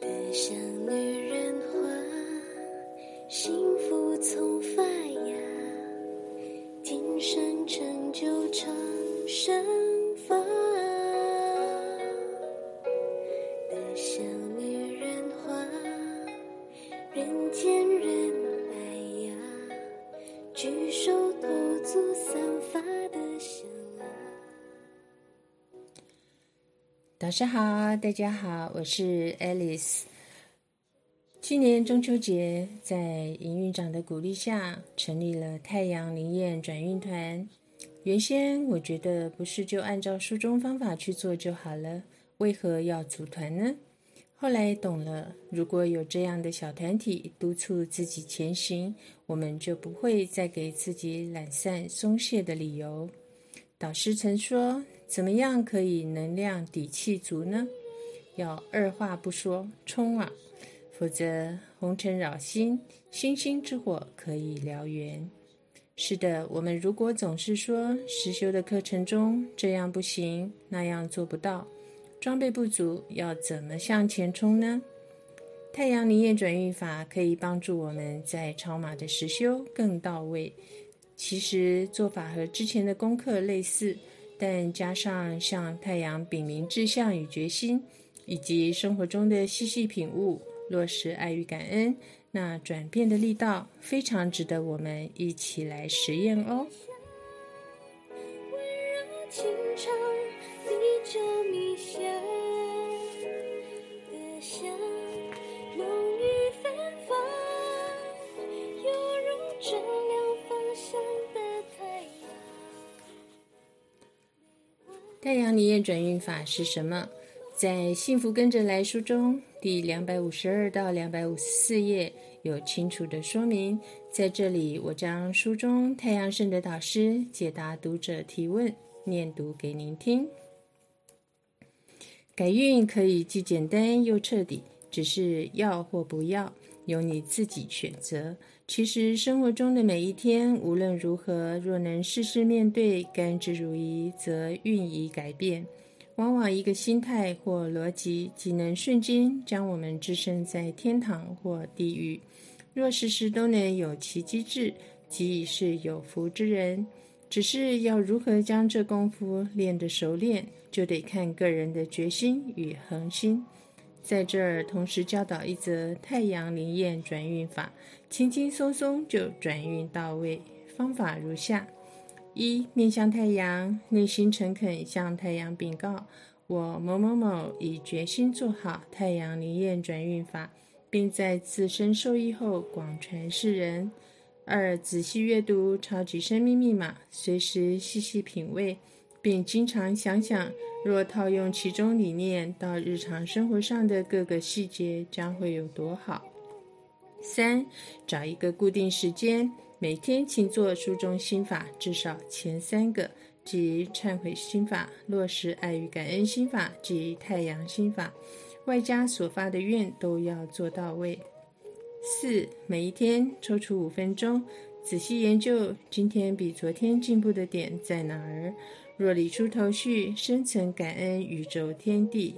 得像女人花，幸福从发芽，今生成就长生发。导师好，大家好，我是 Alice。去年中秋节，在营运长的鼓励下，成立了太阳灵验转运团。原先我觉得不是就按照书中方法去做就好了，为何要组团呢？后来懂了，如果有这样的小团体督促自己前行，我们就不会再给自己懒散松懈的理由。导师曾说：“怎么样可以能量底气足呢？要二话不说冲啊！否则红尘扰心，星星之火可以燎原。”是的，我们如果总是说实修的课程中这样不行，那样做不到，装备不足，要怎么向前冲呢？太阳灵验转运法可以帮助我们在超马的实修更到位。其实做法和之前的功课类似，但加上向太阳禀明志向与决心，以及生活中的细细品悟，落实爱与感恩，那转变的力道非常值得我们一起来实验哦。温柔情太阳灵验转运法是什么？在《幸福跟着来》书中第两百五十二到两百五十四页有清楚的说明。在这里，我将书中太阳圣的导师解答读者提问念读给您听。改运可以既简单又彻底，只是要或不要，由你自己选择。其实生活中的每一天，无论如何，若能事事面对，甘之如饴，则运已改变。往往一个心态或逻辑，即能瞬间将我们置身在天堂或地狱。若时时都能有其机制，即已是有福之人。只是要如何将这功夫练得熟练，就得看个人的决心与恒心。在这儿同时教导一则太阳灵验转运法，轻轻松松就转运到位。方法如下。一面向太阳，内心诚恳向太阳禀告：我某某某已决心做好太阳灵验转运法，并在自身受益后广传世人。二仔细阅读超级生命密码，随时细细品味，并经常想想，若套用其中理念到日常生活上的各个细节，将会有多好。三找一个固定时间。每天请做书中心法，至少前三个，即忏悔心法、落实爱与感恩心法及太阳心法，外加所发的愿都要做到位。四，每一天抽出五分钟，仔细研究今天比昨天进步的点在哪儿。若理出头绪，深层感恩宇宙天地。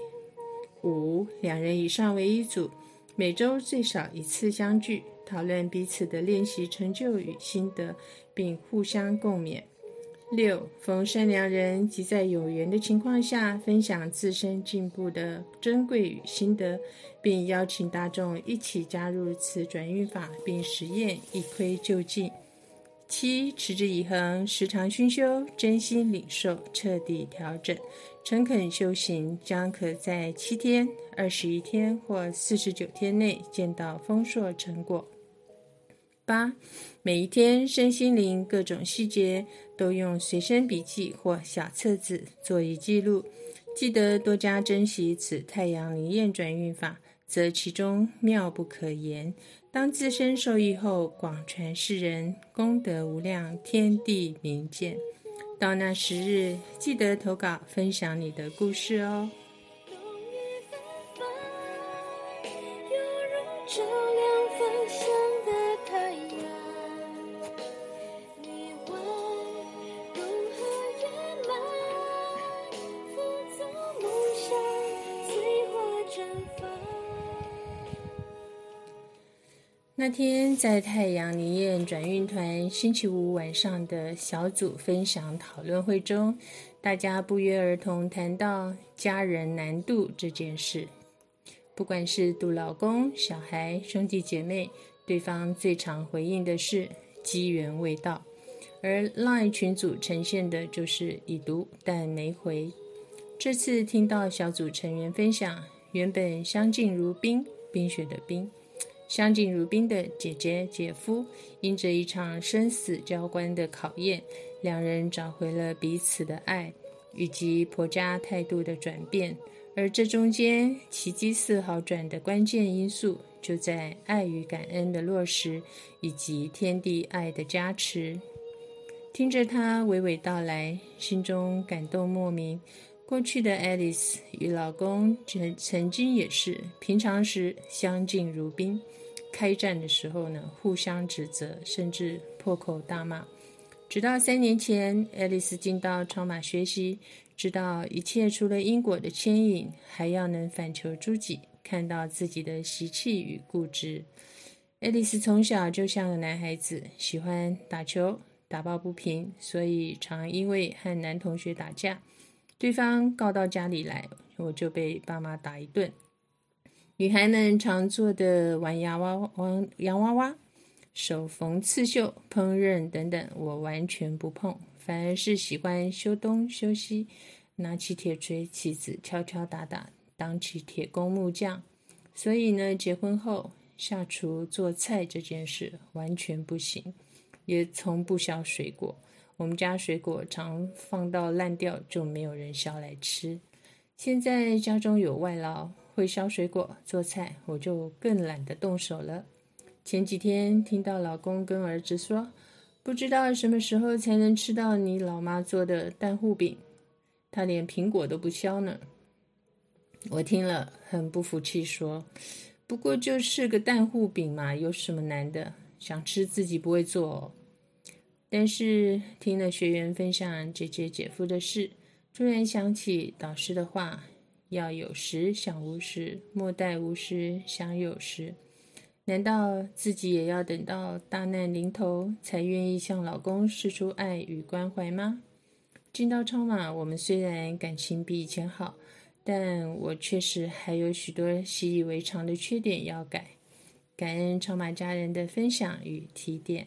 五，两人以上为一组，每周最少一次相聚。讨论彼此的练习成就与心得，并互相共勉。六，逢善良人及在有缘的情况下，分享自身进步的珍贵与心得，并邀请大众一起加入此转运法，并实验一窥究竟。七，持之以恒，时常熏修，真心领受，彻底调整，诚恳修行，将可在七天、二十一天或四十九天内见到丰硕成果。八，每一天身心灵各种细节都用随身笔记或小册子做一记录。记得多加珍惜此太阳灵验转运法，则其中妙不可言。当自身受益后，广传世人，功德无量，天地明鉴。到那时日，记得投稿分享你的故事哦。那天在太阳灵验转运团星期五晚上的小组分享讨论会中，大家不约而同谈到家人难度这件事。不管是度老公、小孩、兄弟姐妹，对方最常回应的是机缘未到，而 Line 群组呈现的就是已读但没回。这次听到小组成员分享，原本相敬如宾，冰雪的冰。相敬如宾的姐姐、姐夫，因着一场生死交关的考验，两人找回了彼此的爱，以及婆家态度的转变。而这中间奇迹似好转的关键因素，就在爱与感恩的落实，以及天地爱的加持。听着他娓娓道来，心中感动莫名。过去的爱丽丝与老公曾曾经也是平常时相敬如宾。开战的时候呢，互相指责，甚至破口大骂。直到三年前，爱丽丝进到超马学习，知道一切除了因果的牵引，还要能反求诸己，看到自己的习气与固执。爱丽丝从小就像个男孩子，喜欢打球，打抱不平，所以常因为和男同学打架，对方告到家里来，我就被爸妈打一顿。女孩们常做的玩洋娃娃、玩洋娃娃、手缝刺绣、烹饪等等，我完全不碰，反而是喜欢修东修西，拿起铁锤、棋子敲敲打打，当起铁工木匠。所以呢，结婚后下厨做菜这件事完全不行，也从不削水果。我们家水果常放到烂掉，就没有人削来吃。现在家中有外劳。会削水果、做菜，我就更懒得动手了。前几天听到老公跟儿子说，不知道什么时候才能吃到你老妈做的蛋糊饼，他连苹果都不削呢。我听了很不服气，说：“不过就是个蛋糊饼嘛，有什么难的？想吃自己不会做。”但是听了学员分享姐姐、姐夫的事，突然想起导师的话。要有时想无时，莫待无时想有时。难道自己也要等到大难临头才愿意向老公示出爱与关怀吗？进到超马，我们虽然感情比以前好，但我确实还有许多习以为常的缺点要改。感恩超马家人的分享与提点。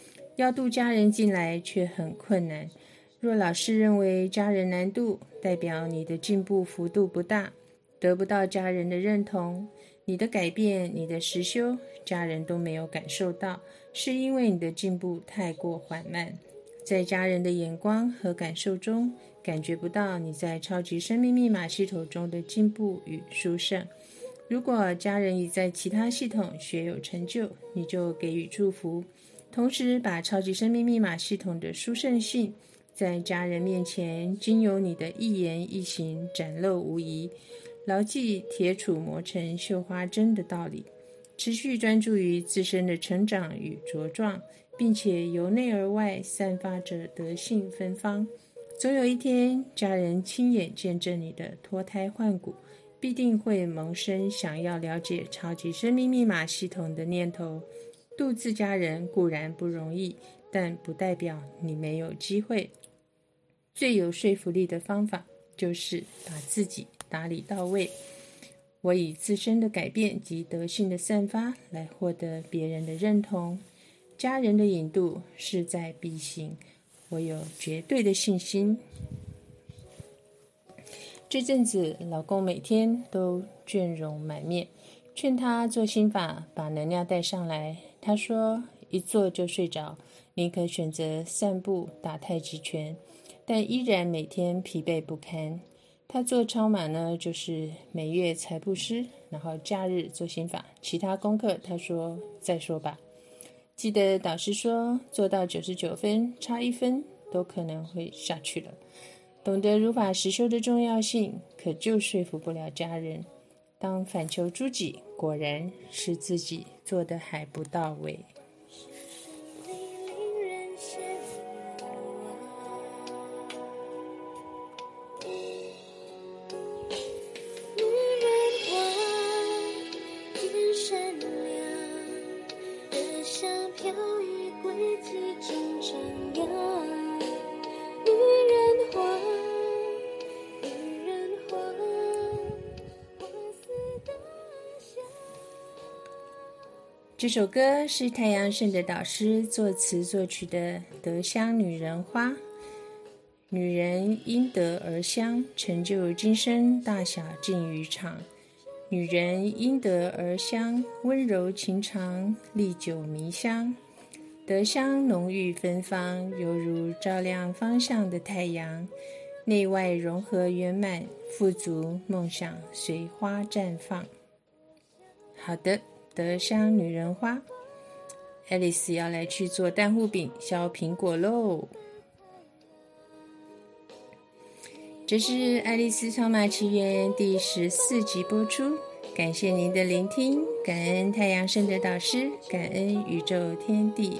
要渡家人进来却很困难。若老师认为家人难度，代表你的进步幅度不大，得不到家人的认同，你的改变、你的实修，家人都没有感受到，是因为你的进步太过缓慢，在家人的眼光和感受中。感觉不到你在超级生命密码系统中的进步与殊胜。如果家人已在其他系统学有成就，你就给予祝福，同时把超级生命密码系统的殊胜性在家人面前，经由你的一言一行展露无遗。牢记铁杵磨成绣花针的道理，持续专注于自身的成长与茁壮，并且由内而外散发着德性芬芳。总有一天，家人亲眼见证你的脱胎换骨，必定会萌生想要了解超级生命密码系统的念头。度自家人固然不容易，但不代表你没有机会。最有说服力的方法就是把自己打理到位。我以自身的改变及德性的散发来获得别人的认同，家人的引渡势在必行。我有绝对的信心。这阵子，老公每天都倦容满面，劝他做心法，把能量带上来。他说：“一坐就睡着，宁可选择散步、打太极拳，但依然每天疲惫不堪。”他做超马呢，就是每月财布施，然后假日做心法，其他功课他说再说吧。记得导师说，做到九十九分，差一分都可能会下去了。懂得如法实修的重要性，可就说服不了家人。当反求诸己，果然是自己做的还不到位。这首歌是太阳圣的导师作词作曲的《德香女人花》。女人因德而香，成就今生大小尽于场。女人因德而香，温柔情长，历久弥香。德香浓郁芬芳，犹如照亮方向的太阳，内外融合圆满，富足梦想随花绽放。好的。德香女人花，爱丽丝要来去做蛋糊饼、削苹果喽。这是《爱丽丝超马奇缘》第十四集播出，感谢您的聆听，感恩太阳圣的导师，感恩宇宙天地。